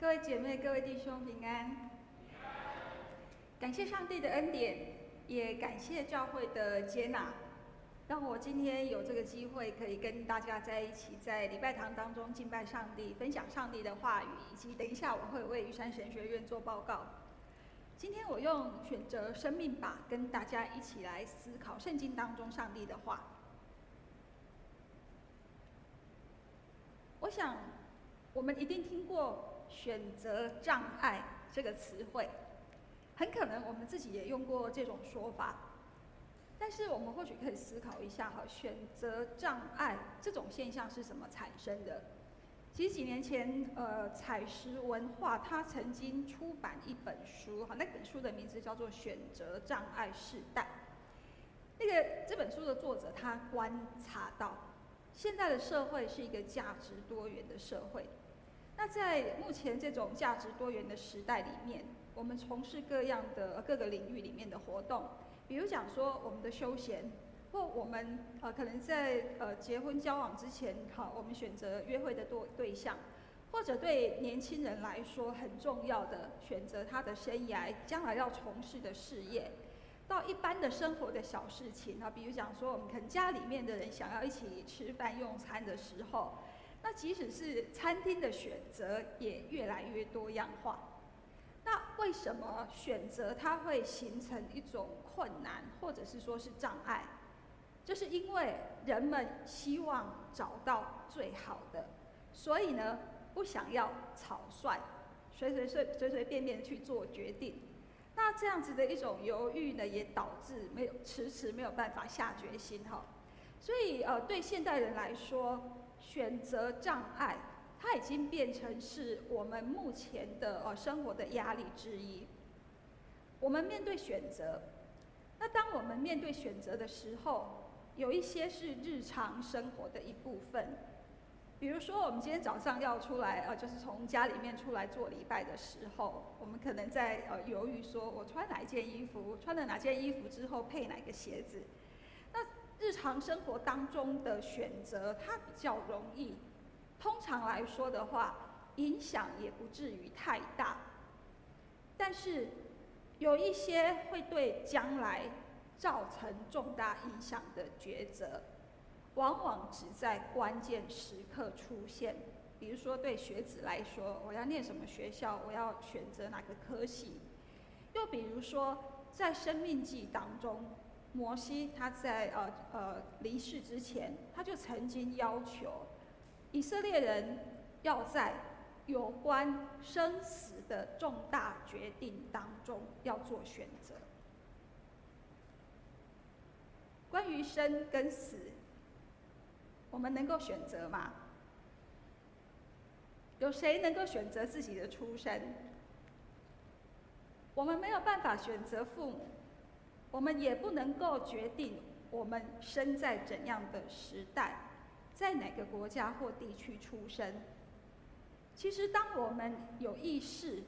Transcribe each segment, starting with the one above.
各位姐妹、各位弟兄平安。感谢上帝的恩典，也感谢教会的接纳，让我今天有这个机会可以跟大家在一起，在礼拜堂当中敬拜上帝，分享上帝的话语，以及等一下我会为玉山神学院做报告。今天我用选择生命吧，跟大家一起来思考圣经当中上帝的话。我想，我们一定听过。选择障碍这个词汇，很可能我们自己也用过这种说法。但是我们或许可以思考一下哈，选择障碍这种现象是什么产生的？其实几年前，呃，采石文化它曾经出版一本书哈，那本书的名字叫做《选择障碍世代》。那个这本书的作者他观察到，现在的社会是一个价值多元的社会。那在目前这种价值多元的时代里面，我们从事各样的各个领域里面的活动，比如讲说我们的休闲，或我们呃可能在呃结婚交往之前，好，我们选择约会的对对象，或者对年轻人来说很重要的选择他的生涯，将来要从事的事业，到一般的生活的小事情啊，比如讲说我们可能家里面的人想要一起吃饭用餐的时候。那即使是餐厅的选择也越来越多样化。那为什么选择它会形成一种困难，或者是说是障碍？就是因为人们希望找到最好的，所以呢，不想要草率，随随随随随便便去做决定。那这样子的一种犹豫呢，也导致没有迟迟没有办法下决心哈。所以呃，对现代人来说，选择障碍，它已经变成是我们目前的呃生活的压力之一。我们面对选择，那当我们面对选择的时候，有一些是日常生活的一部分。比如说，我们今天早上要出来，呃，就是从家里面出来做礼拜的时候，我们可能在呃犹豫，说我穿哪一件衣服，穿了哪件衣服之后配哪个鞋子。日常生活当中的选择，它比较容易。通常来说的话，影响也不至于太大。但是，有一些会对将来造成重大影响的抉择，往往只在关键时刻出现。比如说，对学子来说，我要念什么学校，我要选择哪个科系。又比如说，在生命记当中。摩西他在呃呃离世之前，他就曾经要求以色列人要在有关生死的重大决定当中要做选择。关于生跟死，我们能够选择吗？有谁能够选择自己的出生？我们没有办法选择父母。我们也不能够决定我们生在怎样的时代，在哪个国家或地区出生。其实，当我们有意识，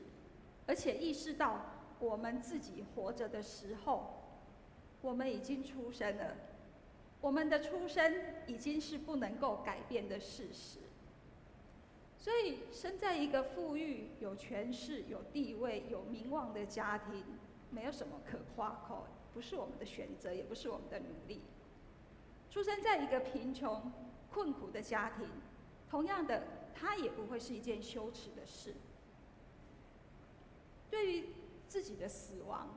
而且意识到我们自己活着的时候，我们已经出生了。我们的出生已经是不能够改变的事实。所以，生在一个富裕、有权势、有地位、有名望的家庭，没有什么可夸口。不是我们的选择，也不是我们的努力。出生在一个贫穷、困苦的家庭，同样的，它也不会是一件羞耻的事。对于自己的死亡，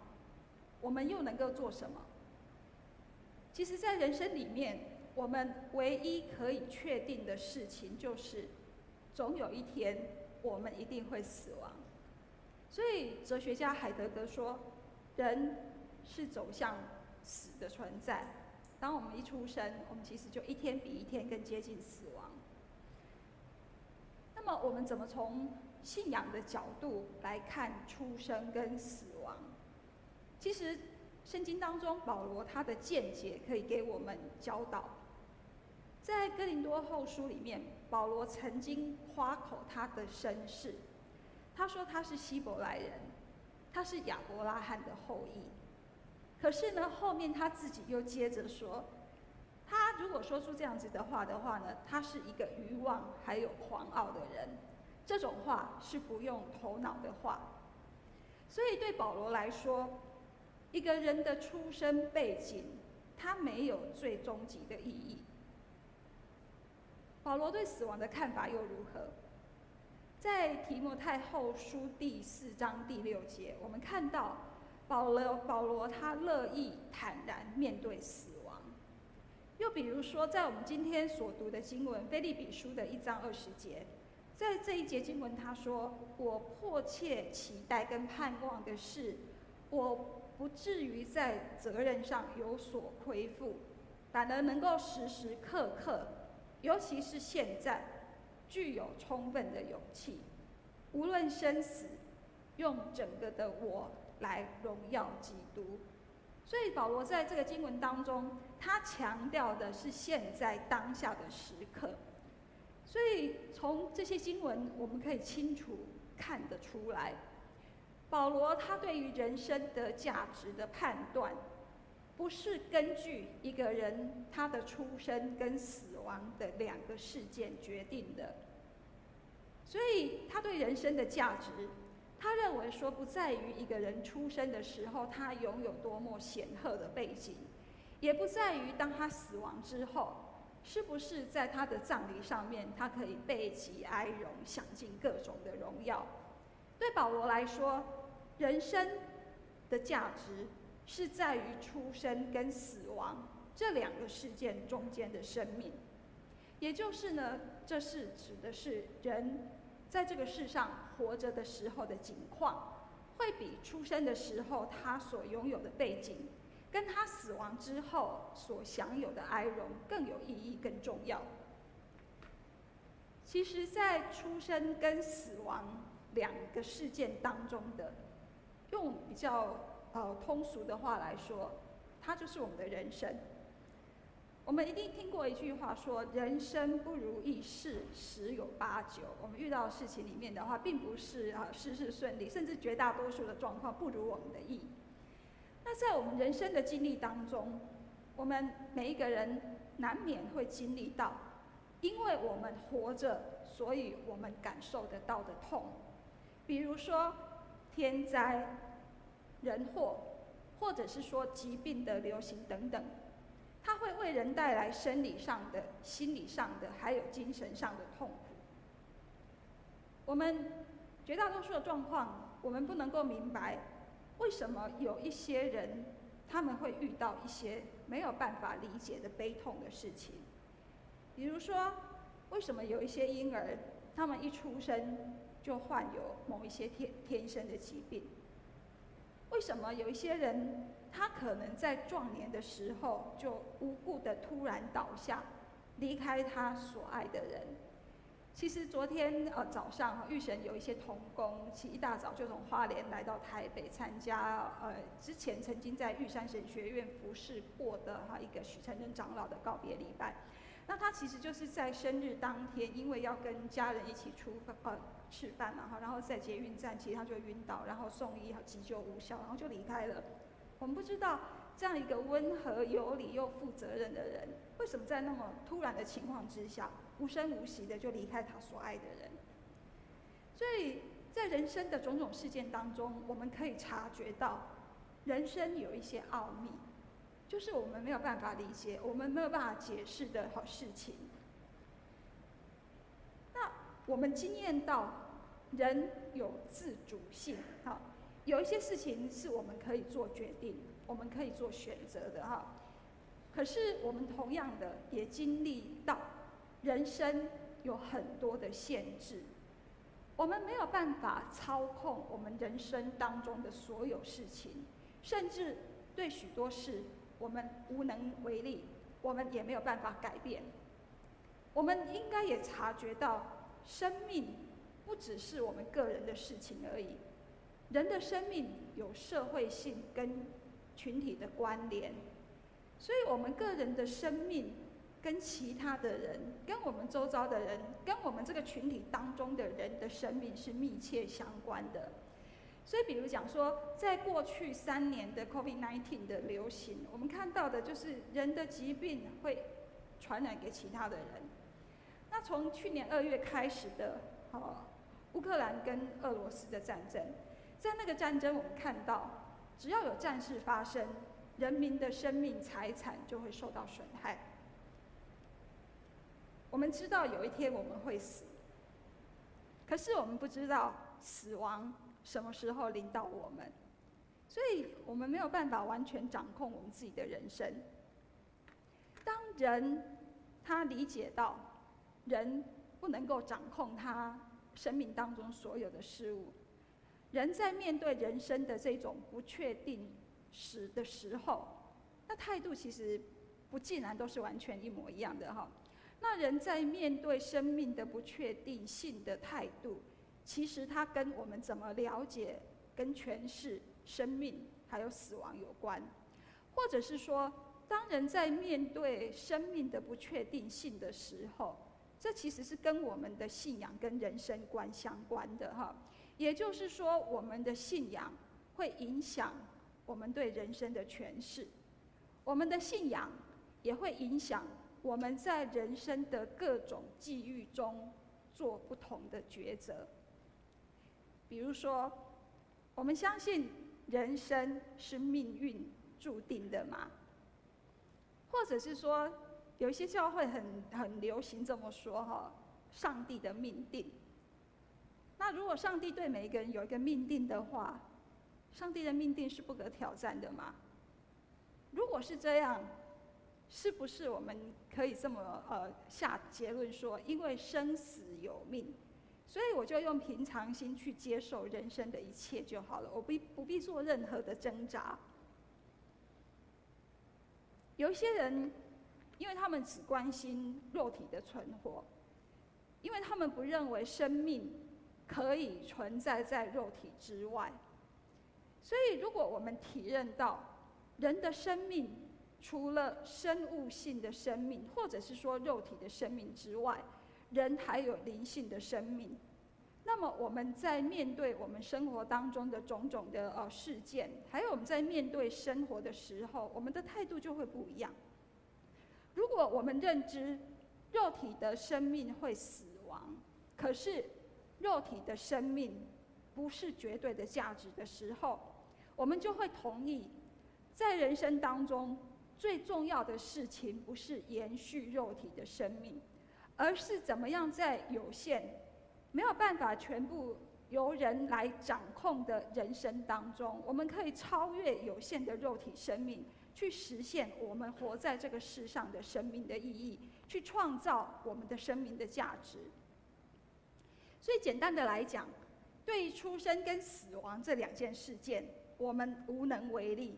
我们又能够做什么？其实，在人生里面，我们唯一可以确定的事情就是，总有一天我们一定会死亡。所以，哲学家海德格说：“人。”是走向死的存在。当我们一出生，我们其实就一天比一天更接近死亡。那么，我们怎么从信仰的角度来看出生跟死亡？其实，圣经当中保罗他的见解可以给我们教导。在哥林多后书里面，保罗曾经夸口他的身世，他说他是希伯来人，他是亚伯拉罕的后裔。可是呢，后面他自己又接着说，他如果说出这样子的话的话呢，他是一个愚妄还有狂傲的人，这种话是不用头脑的话。所以对保罗来说，一个人的出生背景，他没有最终极的意义。保罗对死亡的看法又如何？在提摩太后书第四章第六节，我们看到保罗保罗他乐意坦然面对死亡。又比如说，在我们今天所读的经文《腓立比书》的一章二十节。在这一节经文，他说：“我迫切期待跟盼望的是，我不至于在责任上有所亏负，反而能够时时刻刻，尤其是现在，具有充分的勇气，无论生死，用整个的我来荣耀基督。”所以保罗在这个经文当中，他强调的是现在当下的时刻。所以，从这些经文，我们可以清楚看得出来，保罗他对于人生的价值的判断，不是根据一个人他的出生跟死亡的两个事件决定的。所以，他对人生的价值，他认为说不在于一个人出生的时候他拥有多么显赫的背景，也不在于当他死亡之后。是不是在他的葬礼上面，他可以备极哀荣，享尽各种的荣耀？对保罗来说，人生的价值是在于出生跟死亡这两个事件中间的生命。也就是呢，这是指的是人在这个世上活着的时候的景况，会比出生的时候他所拥有的背景。跟他死亡之后所享有的哀荣更有意义、更重要。其实，在出生跟死亡两个事件当中的，用比较呃通俗的话来说，它就是我们的人生。我们一定听过一句话说：“人生不如意事十有八九。”我们遇到事情里面的话，并不是啊事事顺利，甚至绝大多数的状况不如我们的意。那在我们人生的经历当中，我们每一个人难免会经历到，因为我们活着，所以我们感受得到的痛，比如说天灾、人祸，或者是说疾病的流行等等，它会为人带来生理上的、心理上的，还有精神上的痛苦。我们绝大多数的状况，我们不能够明白。为什么有一些人他们会遇到一些没有办法理解的悲痛的事情？比如说，为什么有一些婴儿他们一出生就患有某一些天天生的疾病？为什么有一些人他可能在壮年的时候就无故的突然倒下，离开他所爱的人？其实昨天呃早上，玉神有一些同工，其一大早就从花莲来到台北参加呃之前曾经在玉山神学院服侍过的哈一个许承恩长老的告别礼拜。那他其实就是在生日当天，因为要跟家人一起出呃吃饭嘛哈，然后在捷运站其实他就晕倒，然后送医急救无效，然后就离开了。我们不知道这样一个温和有理又负责任的人，为什么在那么突然的情况之下，无声无息的就离开他所爱的人，所以在人生的种种事件当中，我们可以察觉到，人生有一些奥秘，就是我们没有办法理解，我们没有办法解释的好事情。那我们经验到，人有自主性，哈，有一些事情是我们可以做决定，我们可以做选择的，哈。可是我们同样的也经历到。人生有很多的限制，我们没有办法操控我们人生当中的所有事情，甚至对许多事我们无能为力，我们也没有办法改变。我们应该也察觉到，生命不只是我们个人的事情而已，人的生命有社会性跟群体的关联，所以我们个人的生命。跟其他的人，跟我们周遭的人，跟我们这个群体当中的人的生命是密切相关的。所以，比如讲说，在过去三年的 COVID-19 的流行，我们看到的就是人的疾病会传染给其他的人。那从去年二月开始的，哦，乌克兰跟俄罗斯的战争，在那个战争，我们看到，只要有战事发生，人民的生命财产就会受到损害。我们知道有一天我们会死，可是我们不知道死亡什么时候临到我们，所以我们没有办法完全掌控我们自己的人生。当人他理解到人不能够掌控他生命当中所有的事物，人在面对人生的这种不确定时的时候，那态度其实不竟然都是完全一模一样的哈。那人在面对生命的不确定性的态度，其实它跟我们怎么了解、跟诠释生命还有死亡有关，或者是说，当人在面对生命的不确定性的时候，这其实是跟我们的信仰跟人生观相关的哈。也就是说，我们的信仰会影响我们对人生的诠释，我们的信仰也会影响。我们在人生的各种际遇中做不同的抉择。比如说，我们相信人生是命运注定的吗？或者是说，有一些教会很很流行这么说哈，上帝的命定。那如果上帝对每一个人有一个命定的话，上帝的命定是不可挑战的吗？如果是这样，是不是我们可以这么呃下结论说，因为生死有命，所以我就用平常心去接受人生的一切就好了，我不不必做任何的挣扎。有一些人，因为他们只关心肉体的存活，因为他们不认为生命可以存在在肉体之外，所以如果我们体认到人的生命，除了生物性的生命，或者是说肉体的生命之外，人还有灵性的生命。那么我们在面对我们生活当中的种种的呃事件，还有我们在面对生活的时候，我们的态度就会不一样。如果我们认知肉体的生命会死亡，可是肉体的生命不是绝对的价值的时候，我们就会同意在人生当中。最重要的事情不是延续肉体的生命，而是怎么样在有限、没有办法全部由人来掌控的人生当中，我们可以超越有限的肉体生命，去实现我们活在这个世上的生命的意义，去创造我们的生命的价值。所以简单的来讲，对出生跟死亡这两件事件，我们无能为力。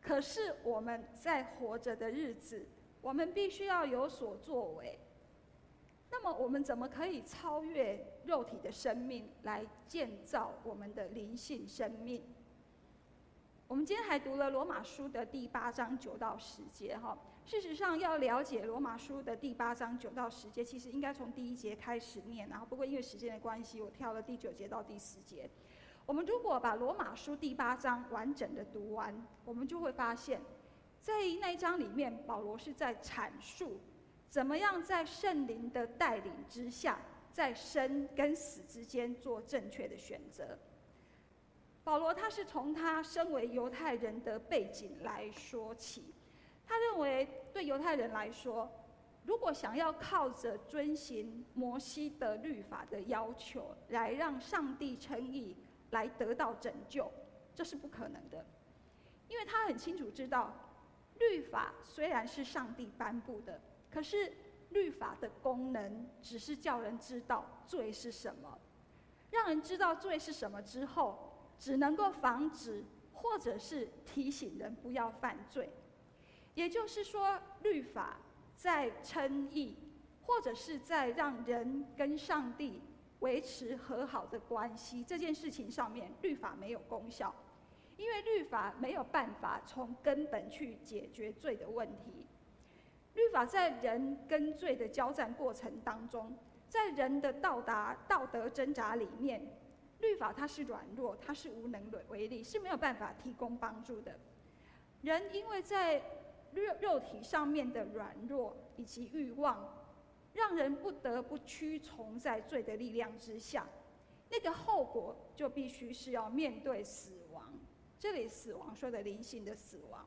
可是我们在活着的日子，我们必须要有所作为。那么我们怎么可以超越肉体的生命，来建造我们的灵性生命？我们今天还读了罗马书的第八章九到十节，哈。事实上，要了解罗马书的第八章九到十节，其实应该从第一节开始念，然后不过因为时间的关系，我跳了第九节到第十节。我们如果把罗马书第八章完整的读完，我们就会发现，在那一章里面，保罗是在阐述怎么样在圣灵的带领之下，在生跟死之间做正确的选择。保罗他是从他身为犹太人的背景来说起，他认为对犹太人来说，如果想要靠着遵行摩西的律法的要求来让上帝称义。来得到拯救，这是不可能的，因为他很清楚知道，律法虽然是上帝颁布的，可是律法的功能只是叫人知道罪是什么，让人知道罪是什么之后，只能够防止或者是提醒人不要犯罪。也就是说，律法在称义，或者是在让人跟上帝。维持和好的关系这件事情上面，律法没有功效，因为律法没有办法从根本去解决罪的问题。律法在人跟罪的交战过程当中，在人的到达道德挣扎里面，律法它是软弱，它是无能为力，是没有办法提供帮助的。人因为在肉肉体上面的软弱以及欲望。让人不得不屈从在罪的力量之下，那个后果就必须是要面对死亡。这里死亡说的灵性的死亡。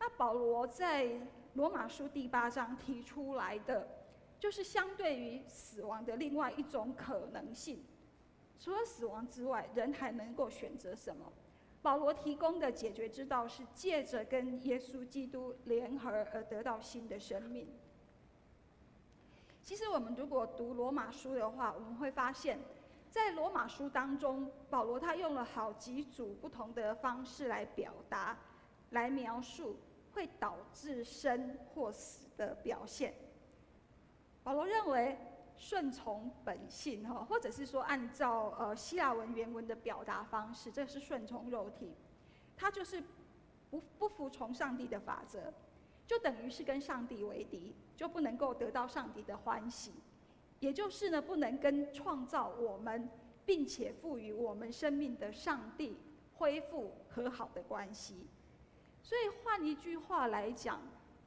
那保罗在罗马书第八章提出来的，就是相对于死亡的另外一种可能性。除了死亡之外，人还能够选择什么？保罗提供的解决之道是借着跟耶稣基督联合而得到新的生命。其实我们如果读罗马书的话，我们会发现，在罗马书当中，保罗他用了好几组不同的方式来表达、来描述会导致生或死的表现。保罗认为。顺从本性，哈，或者是说按照呃希腊文原文的表达方式，这是顺从肉体，它就是不不服从上帝的法则，就等于是跟上帝为敌，就不能够得到上帝的欢喜，也就是呢不能跟创造我们并且赋予我们生命的上帝恢复和好的关系。所以换一句话来讲，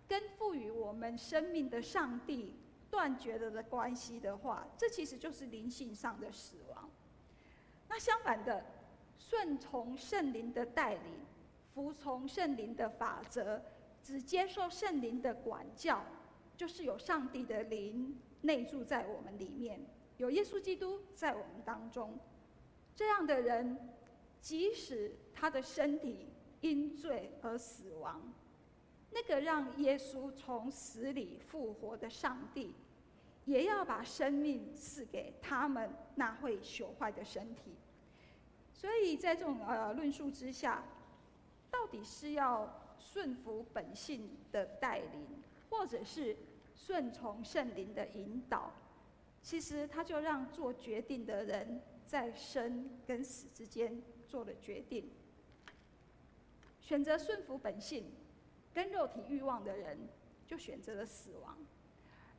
跟赋予我们生命的上帝。断绝了的关系的话，这其实就是灵性上的死亡。那相反的，顺从圣灵的带领，服从圣灵的法则，只接受圣灵的管教，就是有上帝的灵内住在我们里面，有耶稣基督在我们当中。这样的人，即使他的身体因罪而死亡，那个让耶稣从死里复活的上帝。也要把生命赐给他们那会朽坏的身体。所以在这种呃论述之下，到底是要顺服本性的带领，或者是顺从圣灵的引导？其实他就让做决定的人在生跟死之间做了决定。选择顺服本性跟肉体欲望的人，就选择了死亡。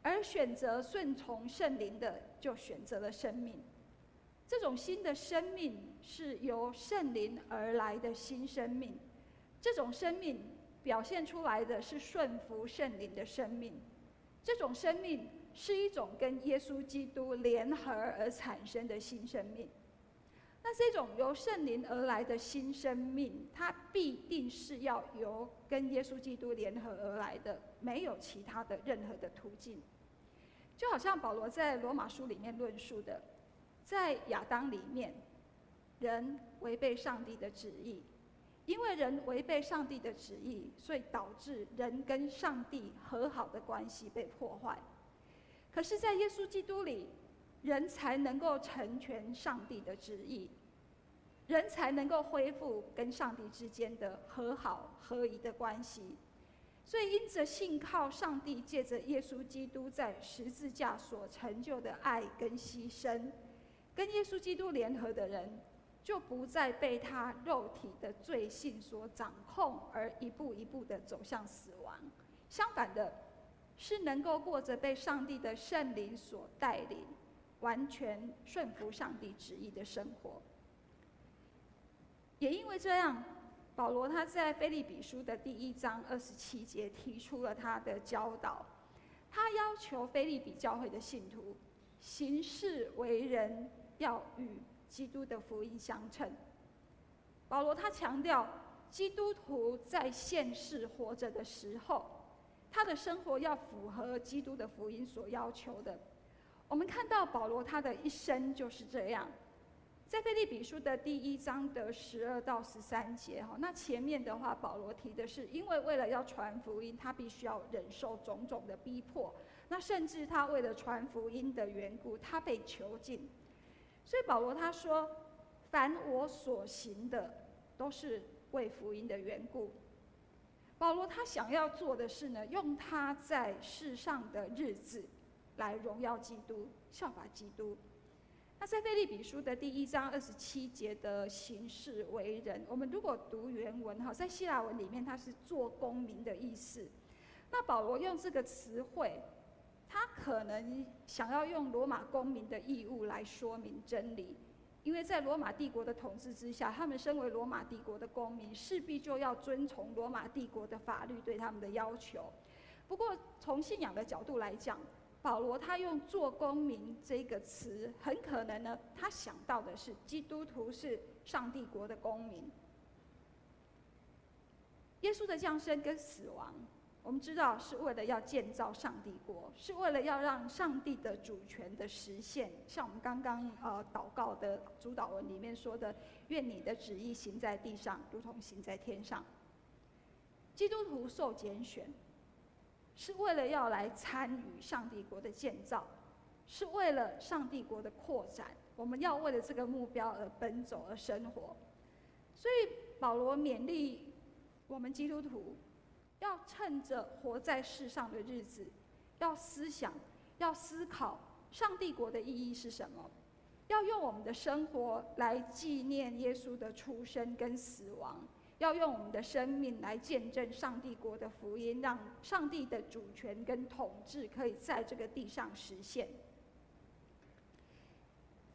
而选择顺从圣灵的，就选择了生命。这种新的生命是由圣灵而来的新生命。这种生命表现出来的是顺服圣灵的生命。这种生命是一种跟耶稣基督联合而产生的新生命。那这种由圣灵而来的新生命，它必定是要由跟耶稣基督联合而来的，没有其他的任何的途径。就好像保罗在罗马书里面论述的，在亚当里面，人违背上帝的旨意，因为人违背上帝的旨意，所以导致人跟上帝和好的关系被破坏。可是，在耶稣基督里，人才能够成全上帝的旨意，人才能够恢复跟上帝之间的和好合一的关系。所以，因着信靠上帝，借着耶稣基督在十字架所成就的爱跟牺牲，跟耶稣基督联合的人，就不再被他肉体的罪性所掌控，而一步一步的走向死亡。相反的，是能够过着被上帝的圣灵所带领，完全顺服上帝旨意的生活。也因为这样。保罗他在腓立比书的第一章二十七节提出了他的教导，他要求腓立比教会的信徒行事为人要与基督的福音相称。保罗他强调，基督徒在现世活着的时候，他的生活要符合基督的福音所要求的。我们看到保罗他的一生就是这样。在腓立比书的第一章的十二到十三节，哈，那前面的话，保罗提的是，因为为了要传福音，他必须要忍受种种的逼迫，那甚至他为了传福音的缘故，他被囚禁。所以保罗他说，凡我所行的，都是为福音的缘故。保罗他想要做的是呢，用他在世上的日子，来荣耀基督，效法基督。那在腓立比书的第一章二十七节的行事为人，我们如果读原文哈，在希腊文里面它是做公民的意思。那保罗用这个词汇，他可能想要用罗马公民的义务来说明真理，因为在罗马帝国的统治之下，他们身为罗马帝国的公民，势必就要遵从罗马帝国的法律对他们的要求。不过从信仰的角度来讲，保罗他用“做公民”这个词，很可能呢，他想到的是基督徒是上帝国的公民。耶稣的降生跟死亡，我们知道是为了要建造上帝国，是为了要让上帝的主权的实现。像我们刚刚呃祷告的主祷文里面说的：“愿你的旨意行在地上，如同行在天上。”基督徒受拣选，是为了要来参与上帝国的建造，是为了上帝国的扩展。我们要为了这个目标而奔走而生活。所以保罗勉励我们基督徒。要趁着活在世上的日子，要思想，要思考上帝国的意义是什么？要用我们的生活来纪念耶稣的出生跟死亡，要用我们的生命来见证上帝国的福音，让上帝的主权跟统治可以在这个地上实现。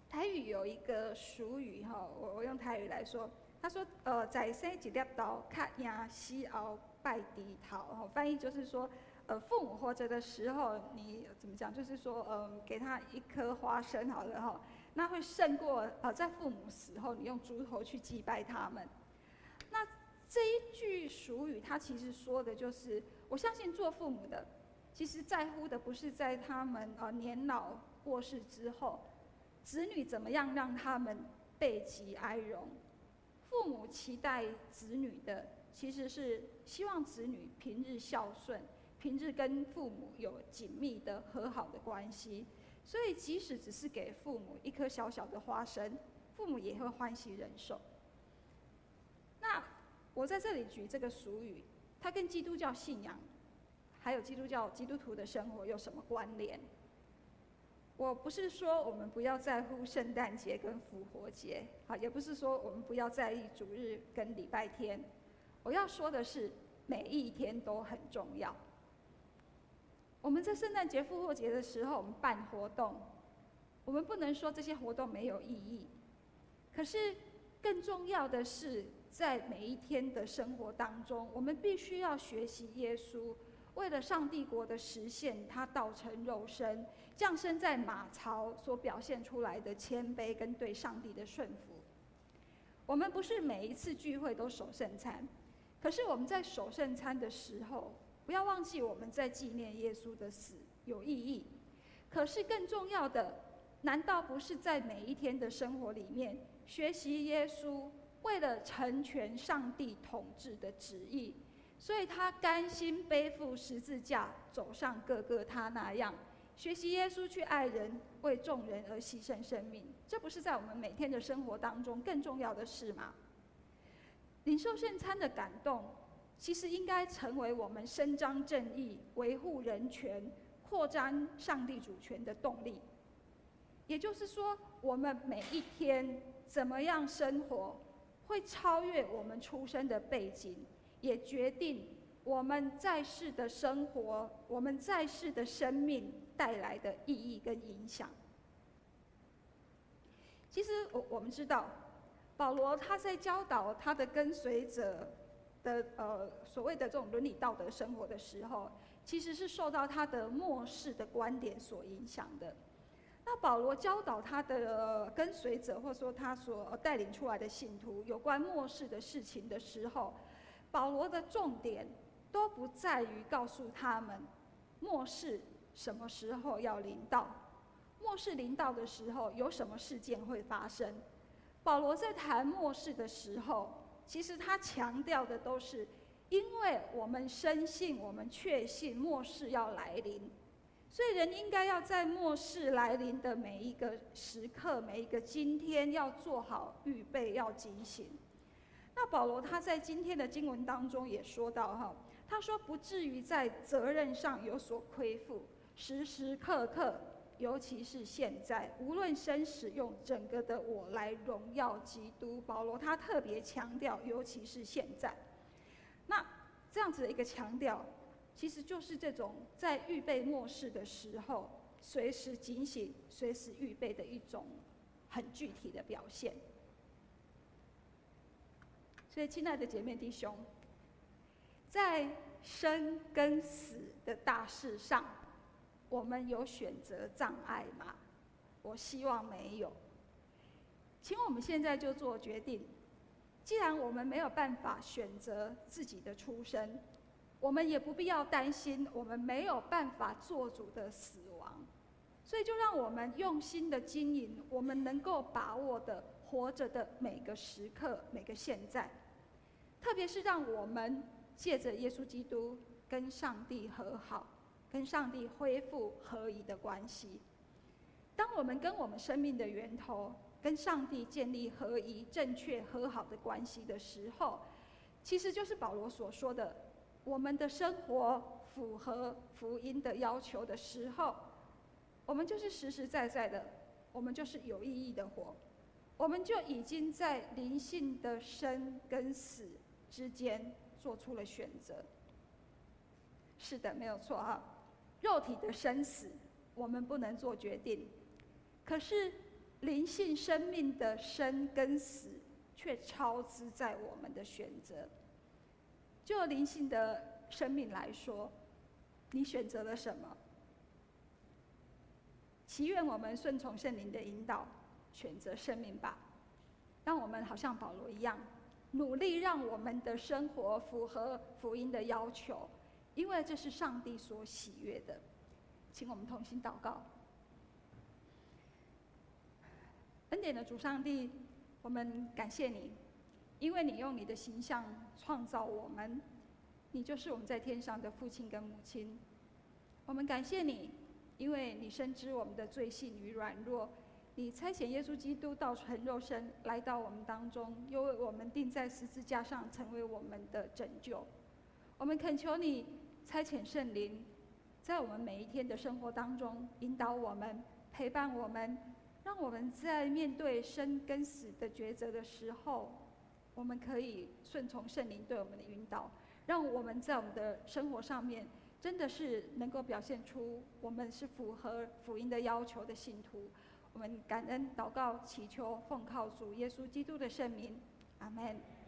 台语有一个俗语哈，我我用台语来说，他说：呃，在生一粒豆，卡赢死后。拜低头，翻译就是说，呃，父母活着的时候，你怎么讲？就是说，嗯、呃，给他一颗花生，好了哈，那会胜过呃，在父母死后，你用猪头去祭拜他们。这一句俗语，它其实说的就是，我相信做父母的，其实在乎的不是在他们呃年老过世之后，子女怎么样让他们备极哀荣，父母期待子女的。其实是希望子女平日孝顺，平日跟父母有紧密的和好的关系，所以即使只是给父母一颗小小的花生，父母也会欢喜忍受。我在这里举这个俗语，它跟基督教信仰，还有基督教基督徒的生活有什么关联？我不是说我们不要在乎圣诞节跟复活节，啊，也不是说我们不要在意主日跟礼拜天。我要说的是，每一天都很重要。我们在圣诞节、复活节的时候，我们办活动，我们不能说这些活动没有意义。可是，更重要的是，在每一天的生活当中，我们必须要学习耶稣，为了上帝国的实现，他道成肉身，降生在马槽所表现出来的谦卑跟对上帝的顺服。我们不是每一次聚会都守圣餐。可是我们在守圣餐的时候，不要忘记我们在纪念耶稣的死有意义。可是更重要的，难道不是在每一天的生活里面学习耶稣为了成全上帝统治的旨意，所以他甘心背负十字架走上各个他那样，学习耶稣去爱人，为众人而牺牲生命。这不是在我们每天的生活当中更重要的事吗？领受圣餐的感动，其实应该成为我们伸张正义、维护人权、扩张上帝主权的动力。也就是说，我们每一天怎么样生活，会超越我们出生的背景，也决定我们在世的生活、我们在世的生命带来的意义跟影响。其实，我我们知道。保罗他在教导他的跟随者的呃所谓的这种伦理道德生活的时候，其实是受到他的末世的观点所影响的。那保罗教导他的跟随者，或者说他所带领出来的信徒有关末世的事情的时候，保罗的重点都不在于告诉他们末世什么时候要临到，末世临到的时候有什么事件会发生。保罗在谈末世的时候，其实他强调的都是，因为我们深信，我们确信末世要来临，所以人应该要在末世来临的每一个时刻、每一个今天，要做好预备，要警醒。那保罗他在今天的经文当中也说到哈，他说不至于在责任上有所亏负，时时刻刻。尤其是现在，无论生死，用整个的我来荣耀基督。保罗他特别强调，尤其是现在。那这样子的一个强调，其实就是这种在预备末世的时候，随时警醒、随时预备的一种很具体的表现。所以，亲爱的姐妹弟兄，在生跟死的大事上。我们有选择障碍吗？我希望没有。请我们现在就做决定。既然我们没有办法选择自己的出生，我们也不必要担心我们没有办法做主的死亡。所以，就让我们用心的经营我们能够把握的活着的每个时刻、每个现在。特别是让我们借着耶稣基督跟上帝和好，跟上帝恢复合一的关系。当我们跟我们生命的源头，跟上帝建立合一、正确和好的关系的时候，其实就是保罗所说的：我们的生活符合福音的要求的时候，我们就是实实在在的，我们就是有意义的活，我们就已经在灵性的生跟死之间做出了选择。是的，没有错啊，肉体的生死我们不能做决定，可是。灵性生命的生跟死，却超支在我们的选择。就灵性的生命来说，你选择了什么？祈愿我们顺从圣灵的引导，选择生命吧。让我们好像保罗一样，努力让我们的生活符合福音的要求，因为这是上帝所喜悦的。请我们同心祷告。恩典的主上帝，我们感谢你，因为你用你的形象创造我们，你就是我们在天上的父亲跟母亲。我们感谢你，因为你深知我们的罪性与软弱，你差遣耶稣基督道成肉身来到我们当中，又为我们钉在十字架上，成为我们的拯救。我们恳求你差遣圣灵，在我们每一天的生活当中引导我们，陪伴我们。让我们在面对生跟死的抉择的时候，我们可以顺从圣灵对我们的引导，让我们在我们的生活上面，真的是能够表现出我们是符合福音的要求的信徒。我们感恩祷告祈求，奉靠主耶稣基督的圣名，阿门。